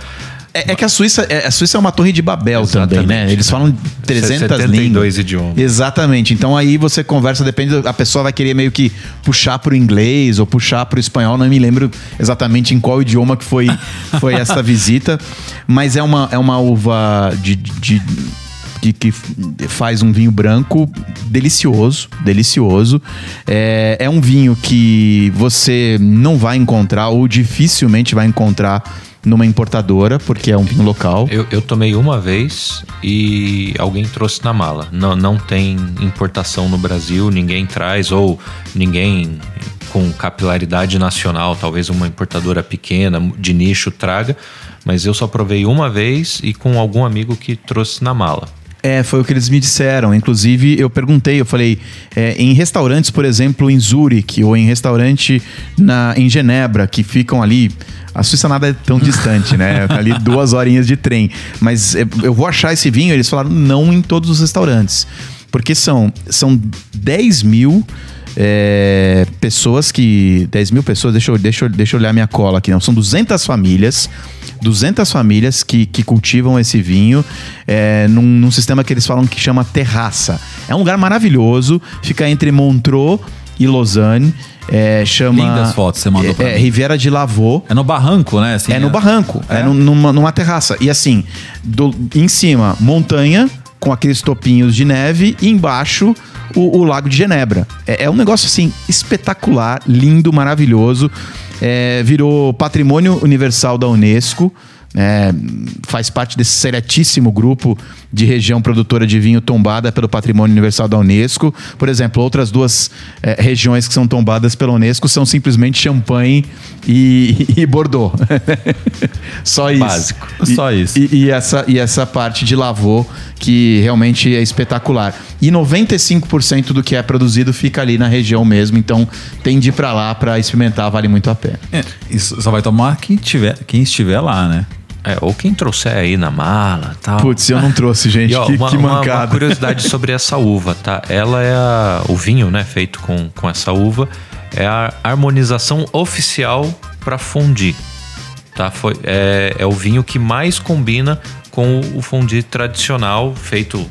É, é que a Suíça, é, a Suíça é uma torre de Babel Exatamente, também, né? Eles falam 300 72 línguas. idiomas. Exatamente. Então aí você conversa, depende, a pessoa vai querer meio que puxar pro inglês ou puxar pro espanhol, não me lembro exatamente em qual idioma que foi, foi essa visita, mas é uma, é uma uva de, de- de- que faz um vinho branco delicioso, delicioso. É, é um vinho que você não vai encontrar ou dificilmente vai encontrar numa importadora, porque é um vinho local. Eu, eu tomei uma vez e alguém trouxe na mala. Não, não tem importação no Brasil, ninguém traz, ou ninguém com capilaridade nacional, talvez uma importadora pequena, de nicho, traga. Mas eu só provei uma vez e com algum amigo que trouxe na mala. É, foi o que eles me disseram. Inclusive, eu perguntei, eu falei, é, em restaurantes, por exemplo, em Zurique, ou em restaurante na, em Genebra, que ficam ali. A Suíça nada é tão distante, né? Ali duas horinhas de trem. Mas é, eu vou achar esse vinho, eles falaram não em todos os restaurantes. Porque são, são 10 mil é, pessoas que. 10 mil pessoas, deixa eu, deixa, eu, deixa eu olhar minha cola aqui, não. São 200 famílias. 200 famílias que, que cultivam esse vinho é, num, num sistema que eles falam que chama terraça. É um lugar maravilhoso, fica entre Montreux e Lausanne. É, chama. Lindas fotos você mandou é, pra é, mim. Riviera de Lavaux. É no barranco, né? Assim, É no barranco, é, num- numa, numa terraça. E assim, do- em cima, montanha, com aqueles topinhos de neve, e embaixo, o, o Lago de Genebra. É, é um negócio assim, espetacular, lindo, maravilhoso. É, virou patrimônio universal da Unesco. né? faz parte desse seletíssimo grupo de região produtora de vinho tombada pelo Patrimônio Universal da Unesco. Por exemplo, outras duas eh, regiões que são tombadas pela Unesco são simplesmente Champagne e, e Bordeaux. Só isso. Básico. E- Só isso. E, e essa, e essa parte de lavô que realmente é espetacular. E 95% do que é produzido fica ali na região mesmo, então tem de ir pra lá pra experimentar, vale muito a pena. É, isso só vai tomar quem, tiver, quem estiver lá, né? É, ou quem trouxer aí na mala tal. Putz, eu não trouxe, gente, E, ó, que, uma, que uma- uma mancada. curiosidade sobre essa uva, tá? Ela é a, o vinho, né, feito com, com essa uva, é a harmonização oficial para fondue, tá? Foi, é, é o vinho que mais combina com o, fondue tradicional feito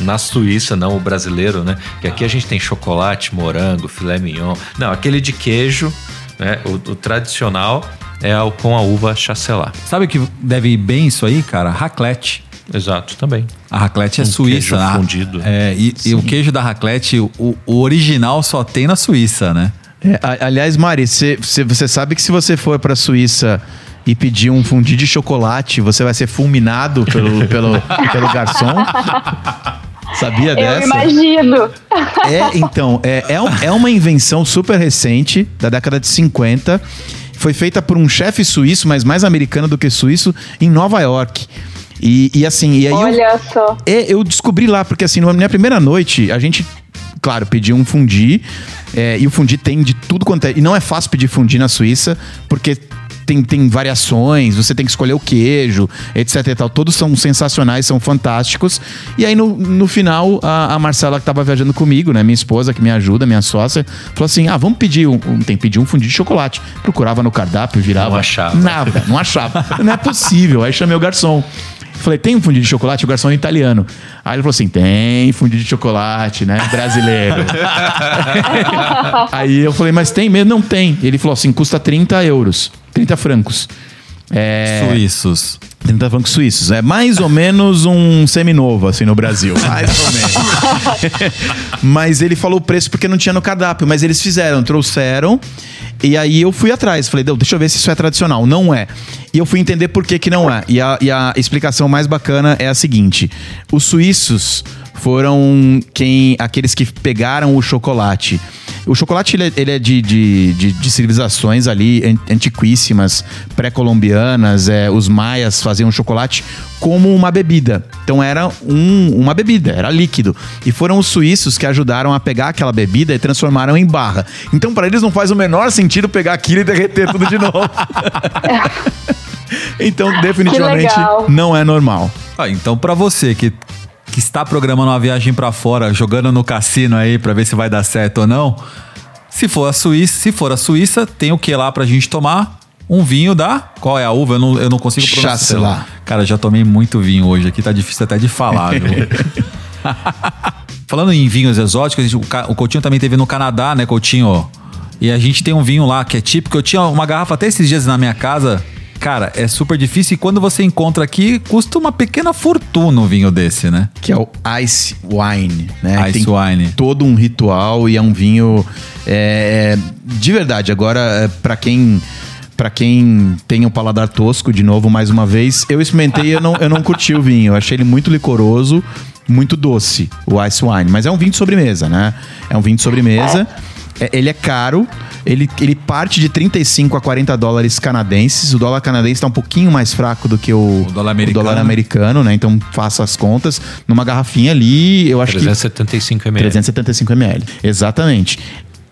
na Suíça, não o brasileiro, né? Que aqui a gente tem chocolate, morango, filé mignon. Não, aquele de queijo, né? O, o tradicional é o, com a uva chasselas. Sabe o que deve ir bem isso aí, cara? Raclette. Exato, também. A raclette é Um suíça. queijo né? fundido. É, e, e o queijo da raclette, o, o original só tem na Suíça, né? É, a- aliás, Mari, cê- cê- você sabe que se você for pra Suíça e pedir um fundi de chocolate, você vai ser fulminado pelo, pelo, pelo garçom? Sabia Eu dessa? imagino. É, então, é, é, é uma invenção super recente, da década de 50. Foi feita por um chefe suíço, mas mais americano do que suíço, em Nova York. E, e assim, e aí eu- Olha só. é, eu descobri lá, porque assim, na minha primeira noite, a gente, claro, pediu um fundi. é, e o fundi tem de tudo quanto é. E não é fácil pedir fundi na Suíça, porque tem, tem variações, você tem que escolher o queijo, etc e tal. Todos são sensacionais, são fantásticos. E aí, no, no final, a, a Marcela, que tava viajando comigo, né, minha esposa, que me ajuda, minha sócia, falou assim: ah, vamos pedir um, um- tem que pedir um fundi de chocolate. Procurava no cardápio, virava. Não achava. Nada, não achava. não é possível. Aí chamei o garçom. Falei, tem um fundi de chocolate? O garçom é italiano. Aí ele falou assim: tem fundi de chocolate, né? Brasileiro. Aí eu falei, mas tem mesmo? Não tem. Ele falou assim: custa 30 euros. 30 francos. É, Suíços. 30 francos suíços. É mais ou menos um seminovo, assim, no Brasil. Mais ou menos. mas ele falou o preço porque não tinha no cardápio. Mas eles fizeram, trouxeram. E aí eu fui atrás. Falei, "Deu, deixa eu ver se isso é tradicional. Não é. E eu fui entender por que, que não é. E a, e a explicação mais bacana é a seguinte: os suíços foram quem aqueles que pegaram o chocolate. O chocolate ele é, ele é de, de, de, de civilizações ali an- antiquíssimas, pré-colombianas. É, os maias faziam chocolate como uma bebida. Então era um- uma bebida, era líquido. E foram os suíços que ajudaram a pegar aquela bebida e transformaram em barra. Então para eles não faz o menor sentido pegar aquilo e derreter tudo de novo. então definitivamente não é normal. Ah, então pra você que, que está programando uma viagem pra fora, jogando no cassino aí pra ver se vai dar certo ou não, se for a Suíça, se for a Suíça, tem o que lá pra gente tomar? Um vinho da. Qual é a uva? Eu não, eu não consigo pronunciar. Chasselas. Cara, já tomei muito vinho hoje aqui, tá difícil até de falar, viu? Falando em vinhos exóticos, gente- o Coutinho também teve no Canadá, né, Coutinho? E a gente tem um vinho lá que é típico. Eu tinha uma garrafa até esses dias na minha casa. Cara, é super difícil e quando você encontra aqui, custa uma pequena fortuna um vinho desse, né? que é o Ice Wine, né? Ice Tem Wine. todo um ritual e é um vinho é, de verdade. Agora, para quem para quem tem um paladar tosco, de novo, mais uma vez, eu experimentei e eu não, eu não curti o vinho. Eu achei ele muito licoroso, muito doce, o Ice Wine. Mas é um vinho de sobremesa, né? É um vinho de sobremesa. É, ele é caro, ele, ele parte de 35 a 40 dólares canadenses. O dólar canadense está um pouquinho mais fraco do que o, O dólar americano. dólar americano, né? Então faça as contas. Numa garrafinha ali, eu acho que 375 ml. 375 ml. Exatamente.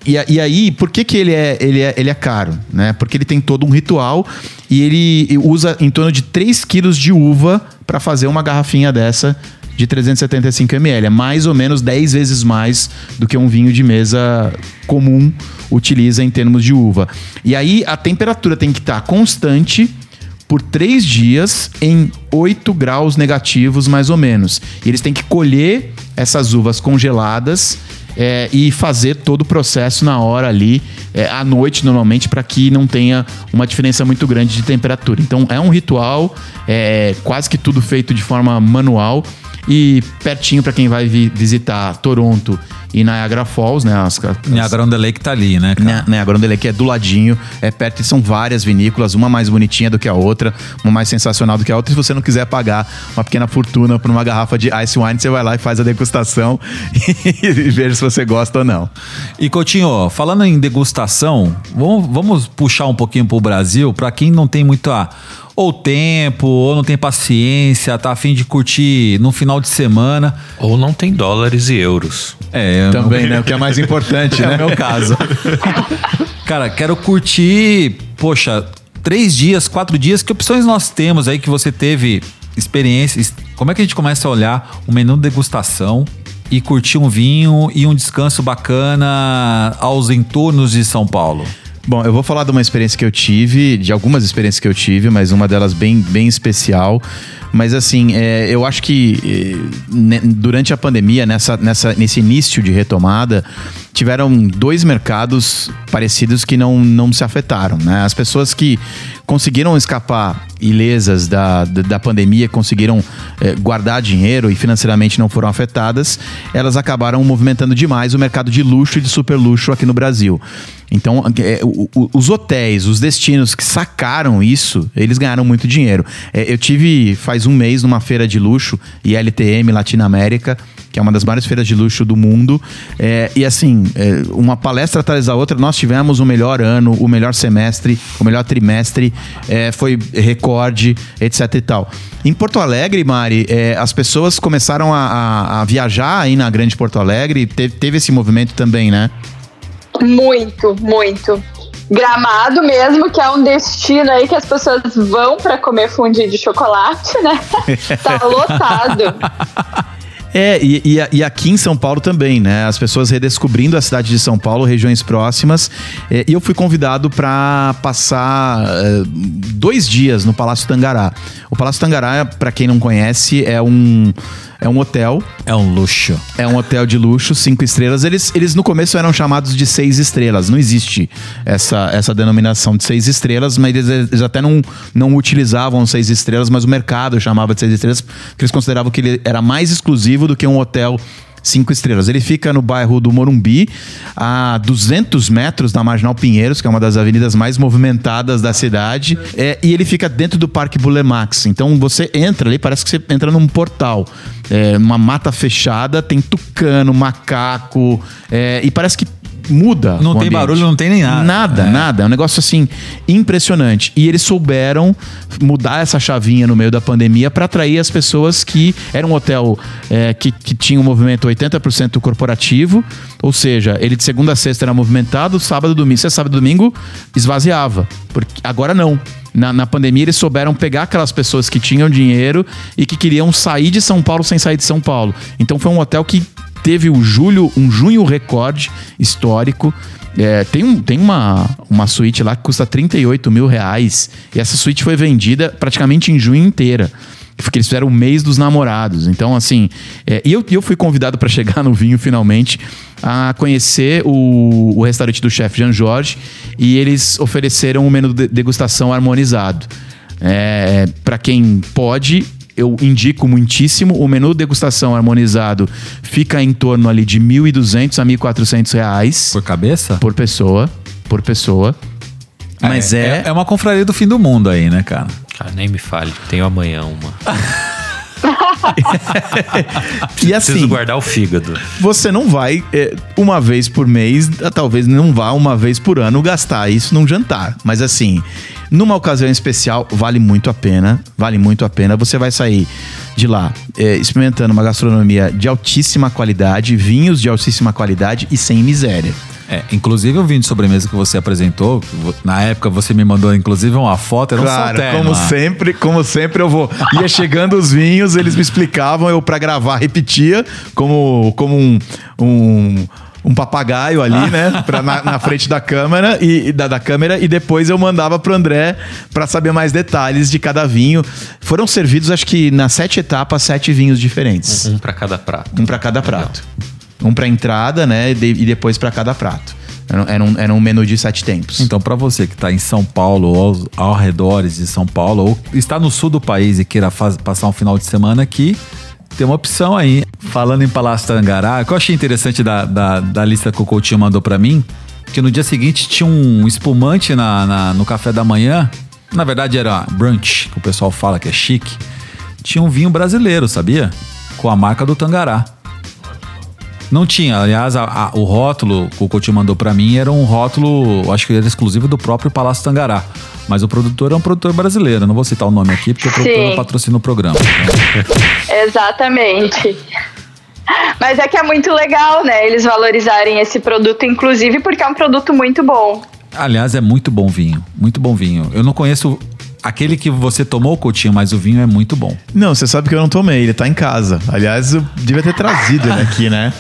E, e aí, por que, que ele, é, ele, é, ele é caro? Né? Porque ele tem todo um ritual e ele usa em torno de 3 quilos de uva para fazer uma garrafinha dessa de 375 ml. É mais ou menos 10 vezes mais do que um vinho de mesa comum utiliza em termos de uva. E aí a temperatura tem que estar constante por três dias em 8 graus negativos, mais ou menos. E eles têm que colher essas uvas congeladas é, e fazer todo o processo na hora ali, é, à noite normalmente, para que não tenha uma diferença muito grande de temperatura. Então é um ritual, é quase que tudo feito de forma manual e pertinho para quem vai vi- visitar Toronto e Niagara Falls, né? As, as, Niagara on the Lake tá ali, né, cara? né, né, a Grande Lake é do ladinho, é perto e são várias vinícolas, uma mais bonitinha do que a outra, uma mais sensacional do que a outra. Se você não quiser pagar uma pequena fortuna por uma garrafa de ice wine, você vai lá e faz a degustação e veja se você gosta ou não. E Coutinho, falando em degustação, vamos, vamos puxar um pouquinho pro Brasil, pra quem não tem muito a, ou tempo, ou não tem paciência, tá afim de curtir no final de semana. Ou não tem dólares e euros. É, Também, né? O que é mais importante, É né? o meu caso. Cara, quero curtir, poxa, três dias, quatro dias. Que opções nós temos aí que você teve experiências? Como é que a gente começa a olhar o menu de degustação e curtir um vinho e um descanso bacana aos entornos de São Paulo? Bom, eu vou falar de uma experiência que eu tive, de algumas experiências que eu tive, mas uma delas bem, bem especial. Mas assim, é, eu acho que ne- durante a pandemia, nessa, nessa, nesse início de retomada, tiveram dois mercados parecidos que não, não se afetaram. Né? As pessoas que conseguiram escapar ilesas da, da, da pandemia, conseguiram eh, guardar dinheiro e financeiramente não foram afetadas, elas acabaram movimentando demais o mercado de luxo e de super luxo aqui no Brasil. Então, é, o- o- os hotéis, os destinos que sacaram isso, eles ganharam muito dinheiro. É, eu tive faz um mês numa feira de luxo, ILTM Latinoamérica, que é uma das maiores feiras de luxo do mundo. É, e assim, é, uma palestra atrás da outra, nós tivemos o melhor ano, o melhor semestre, o melhor trimestre, é, foi recorde, etc e tal. Em Porto Alegre, Mari, é, as pessoas começaram a, a- a viajar aí na Grande Porto Alegre, teve, teve esse movimento também, né? Muito, muito. Gramado mesmo, que é um destino aí que as pessoas vão pra comer fundi de chocolate, né? tá lotado. É, e, e e aqui em São Paulo também, né? As pessoas redescobrindo a cidade de São Paulo, regiões próximas. É, E eu fui convidado para passar é, dois dias no Palácio Tangará. O Palácio Tangará, para quem não conhece, é um, é um hotel É um luxo. é um hotel de luxo, cinco estrelas. Eles, eles no começo eram chamados de seis estrelas. Não existe essa, essa denominação de seis estrelas, mas eles, eles até não, não utilizavam seis estrelas, mas o mercado chamava de seis estrelas, porque eles consideravam que ele era mais exclusivo do que um hotel cinco estrelas. Ele fica no bairro do Morumbi, a 200 metros da Marginal Pinheiros, que é uma das avenidas mais movimentadas da cidade. É, e ele fica dentro do Parque Bulemax. Então você entra ali, parece que você entra num portal. É, uma mata fechada, tem tucano, macaco, é, e parece que muda. Não tem barulho, não tem nem nada. Nada, É. nada. É um negócio assim impressionante. E eles souberam mudar essa chavinha no meio da pandemia para atrair as pessoas que era um hotel é, que, que tinha um movimento 80% corporativo, ou seja, ele de segunda a sexta era movimentado, sábado domingo, sexta, sábado e domingo esvaziava. Porque agora não. Na, na pandemia eles souberam pegar aquelas pessoas que tinham dinheiro e que queriam sair de São Paulo sem sair de São Paulo. Então foi um hotel que teve o julho, um junho recorde histórico. É, tem um, tem uma, uma suíte lá que custa 38 mil reais. E essa suíte foi vendida praticamente em junho inteira. Porque eles fizeram o mês dos namorados. Então, assim. é, e eu, eu fui convidado para chegar no vinho finalmente a conhecer o, o restaurante do chefe Jean Jorge. E eles ofereceram um menu de degustação harmonizado. É, para quem pode, eu indico muitíssimo. O menu degustação harmonizado fica em torno ali de 1.200 a 1.400 reais Por cabeça? por pessoa. Por pessoa. Mas é. É uma confraria do fim do mundo aí, né, cara? Cara, nem me fale. Tenho amanhã uma. e Preciso assim, guardar o fígado. você não vai é, uma vez por mês, talvez não vá uma vez por ano gastar isso num jantar. Mas assim, numa ocasião especial, vale muito a pena. Vale muito a pena. Você vai sair de lá é, experimentando uma gastronomia de altíssima qualidade, vinhos de altíssima qualidade e sem miséria. É, inclusive o vinho de sobremesa que você apresentou, na época você me mandou inclusive uma foto, era um Claro, salterno como sempre, como sempre eu vou. Ia chegando os vinhos, eles me explicavam, eu pra gravar repetia como, como um, um, um papagaio ali, né? Pra, na, na frente da câmera e da, da câmera e depois eu mandava pro André pra saber mais detalhes de cada vinho. Foram servidos, acho que nas sete etapas, sete vinhos diferentes. Um pra cada prato. Um pra cada prato. Um pra entrada, né? E de- e depois pra cada prato. Era, um, era um menu de sete tempos. Então, pra você que tá em São Paulo ou aos, ao redores de São Paulo, ou está no sul do país e queira faz- passar um final de semana aqui, tem uma opção aí. Falando em Palácio Tangará, o que eu achei interessante da, da, da lista que o Coutinho mandou pra mim, que no dia seguinte tinha um espumante na, na- no café da manhã. Na verdade era brunch, que o pessoal fala que é chique. Tinha um vinho brasileiro, sabia? Com a marca do Tangará. Não tinha, aliás, a- a- o rótulo que o Coutinho mandou pra mim era um rótulo, acho que era exclusivo do próprio Palácio Tangará. Mas o produtor é um produtor brasileiro, não vou citar o nome aqui porque o produtor Sim. patrocina o programa. Exatamente. Mas é que é muito legal, né? Eles valorizarem esse produto, inclusive porque é um produto muito bom. Aliás, é muito bom vinho, muito bom vinho. Eu não conheço aquele que você tomou, Coutinho, mas o vinho é muito bom. Não, você sabe que eu não tomei, ele tá em casa. Aliás, eu devia ter trazido ele aqui, né?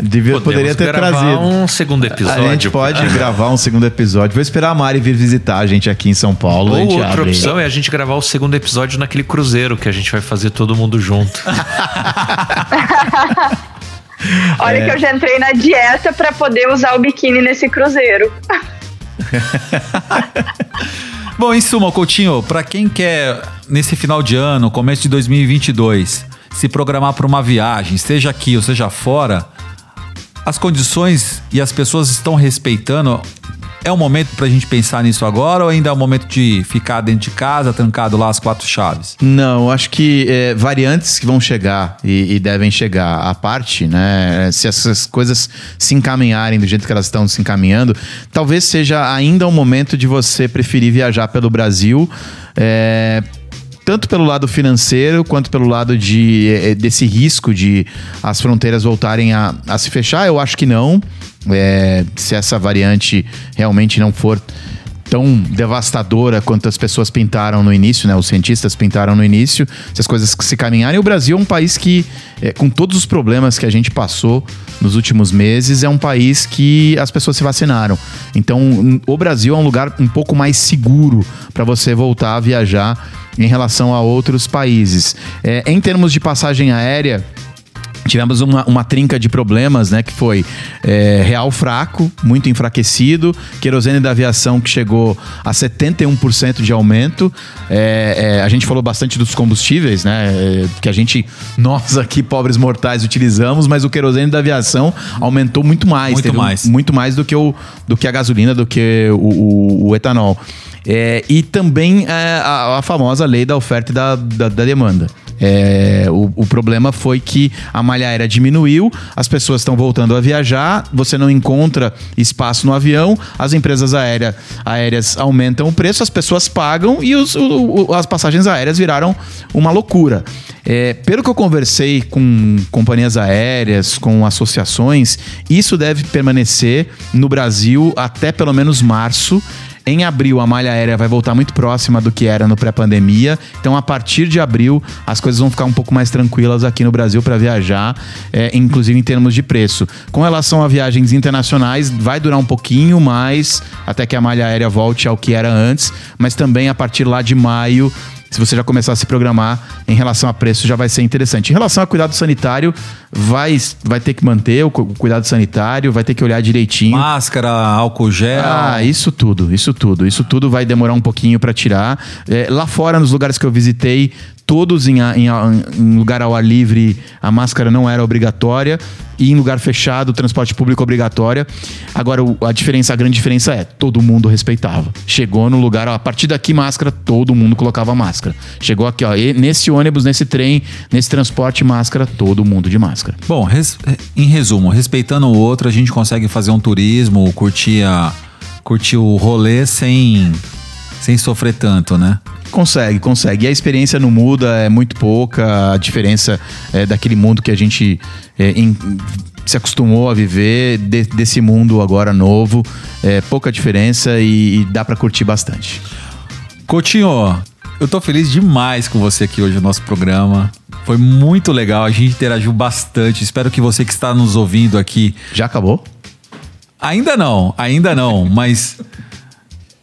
Devia, Podemos poderia ter gravar trazido. um segundo episódio. A gente pode gravar um segundo episódio. Vou esperar a Mari vir visitar a gente aqui em São Paulo. a Ou gente outra abre. opção é a gente gravar o segundo episódio naquele cruzeiro que a gente vai fazer todo mundo junto. Olha É. que eu já entrei na dieta pra poder usar o biquíni nesse cruzeiro. Bom, em suma, Coutinho, pra quem quer nesse final de ano, começo de 2022, se programar para uma viagem, seja aqui ou seja fora, as condições e as pessoas estão respeitando. É o momento pra gente pensar nisso agora ou ainda é o momento de ficar dentro de casa, trancado lá as quatro chaves? Não, acho que é, variantes que vão chegar e, e devem chegar à parte, né? Se essas coisas se encaminharem do jeito que elas estão se encaminhando, talvez seja ainda um momento de você preferir viajar pelo Brasil. é, tanto pelo lado financeiro quanto pelo lado de, eh, desse risco de as fronteiras voltarem a, a se fechar, eu acho que não. É, se essa variante realmente não for tão devastadora quanto as pessoas pintaram no início, né? Os cientistas pintaram no início, se as coisas se caminharem. O Brasil é um país que, é, com todos os problemas que a gente passou nos últimos meses, é um país que as pessoas se vacinaram. Então, o Brasil é um lugar um pouco mais seguro para você voltar a viajar em relação a outros países. É, em termos de passagem aérea, Tivemos uma, uma trinca de problemas, né? Que foi é, real fraco, muito enfraquecido, querosene da aviação que chegou a 71% de aumento. É, é, a gente falou bastante dos combustíveis, né? é, que a gente, nós aqui, pobres mortais, utilizamos, mas o querosene da aviação aumentou muito mais. Muito teve um- mais. muito mais do que, o, do que a gasolina, do que o, o- o etanol. É, e também é, a, a famosa lei da oferta e da, da, da demanda. É, o, o problema foi que a malha aérea diminuiu, as pessoas estão voltando a viajar, você não encontra espaço no avião, as empresas aérea, aéreas aumentam o preço, as pessoas pagam e os- o- o- as passagens aéreas viraram uma loucura. É, pelo que eu conversei com companhias aéreas, com associações, isso deve permanecer no Brasil até pelo menos março. Em abril, a malha aérea vai voltar muito próxima do que era no pré-pandemia. Então, a partir de abril, as coisas vão ficar um pouco mais tranquilas aqui no Brasil para viajar, é, inclusive em termos de preço. Com relação a viagens internacionais, vai durar um pouquinho mais até que a malha aérea volte ao que era antes, mas também a partir lá de maio se você já começar a se programar em relação a preço, já vai ser interessante. Em relação a cuidado sanitário, vai, vai ter que manter o cu- o cuidado sanitário, vai ter que olhar direitinho. Máscara, álcool gel. Ah, isso tudo, isso tudo. Isso tudo vai demorar um pouquinho para tirar. É, lá fora, nos lugares que eu visitei, todos em, em em lugar ao ar livre, a máscara não era obrigatória. E em lugar fechado, transporte público obrigatória. Agora, a diferença, a grande diferença é, todo mundo respeitava. Chegou no lugar, ó, a partir daqui, máscara, todo mundo colocava máscara. Chegou aqui, ó, e nesse ônibus, nesse trem, nesse transporte, máscara, todo mundo de máscara. Bom, res- em resumo, respeitando o outro, a gente consegue fazer um turismo, curtir, a, curtir o rolê sem, sem sofrer tanto, né? Consegue, consegue. E a experiência não muda, é muito pouca. A diferença é daquele mundo que a gente é, em- se acostumou a viver, de- desse mundo agora novo. É pouca diferença e, e dá pra curtir bastante. Coutinho, eu tô feliz demais com você aqui hoje no nosso programa. Foi muito legal, a gente interagiu bastante. Espero que você que está nos ouvindo aqui. Já acabou? Ainda não, ainda não, mas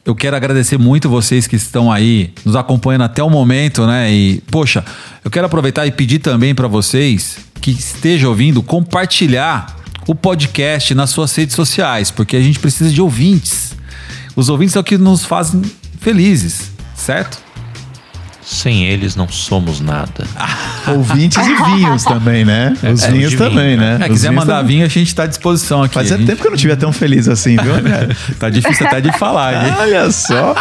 eu quero agradecer muito vocês que estão aí nos acompanhando até o momento, né? E, poxa, eu quero aproveitar e pedir também para vocês que estejam ouvindo compartilhar o podcast nas suas redes sociais, porque a gente precisa de ouvintes. Os ouvintes são o que nos fazem felizes, certo? Sem eles não somos nada. Ouvintes e vinhos também, né? Os É, vinhos de vinho, também, né? É, quiser mandar também. vinho, a gente está à disposição aqui. Fazia gente- tempo que eu não estiver tão feliz assim, viu, André? Tá difícil até de falar, hein? Olha só.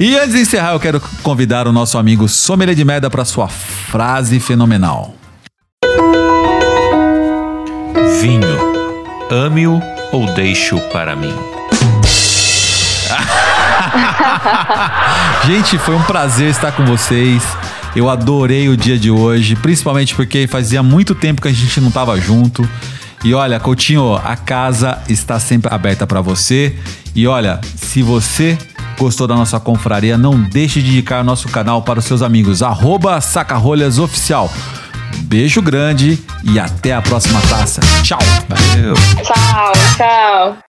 E antes de encerrar, eu quero convidar o nosso amigo Sommelier de Merda para sua frase fenomenal. Vinho, ame-o ou deixe-o para mim? Gente, foi um prazer estar com vocês. Eu adorei o dia de hoje, principalmente porque fazia muito tempo que a gente não tava junto. E olha, Coutinho, a casa está sempre aberta para você. E olha, se você gostou da nossa confraria, não deixe de indicar o nosso canal para os seus amigos. Arroba Sacarolhas Oficial. Beijo grande e até a próxima taça. Tchau. Valeu. Tchau, tchau.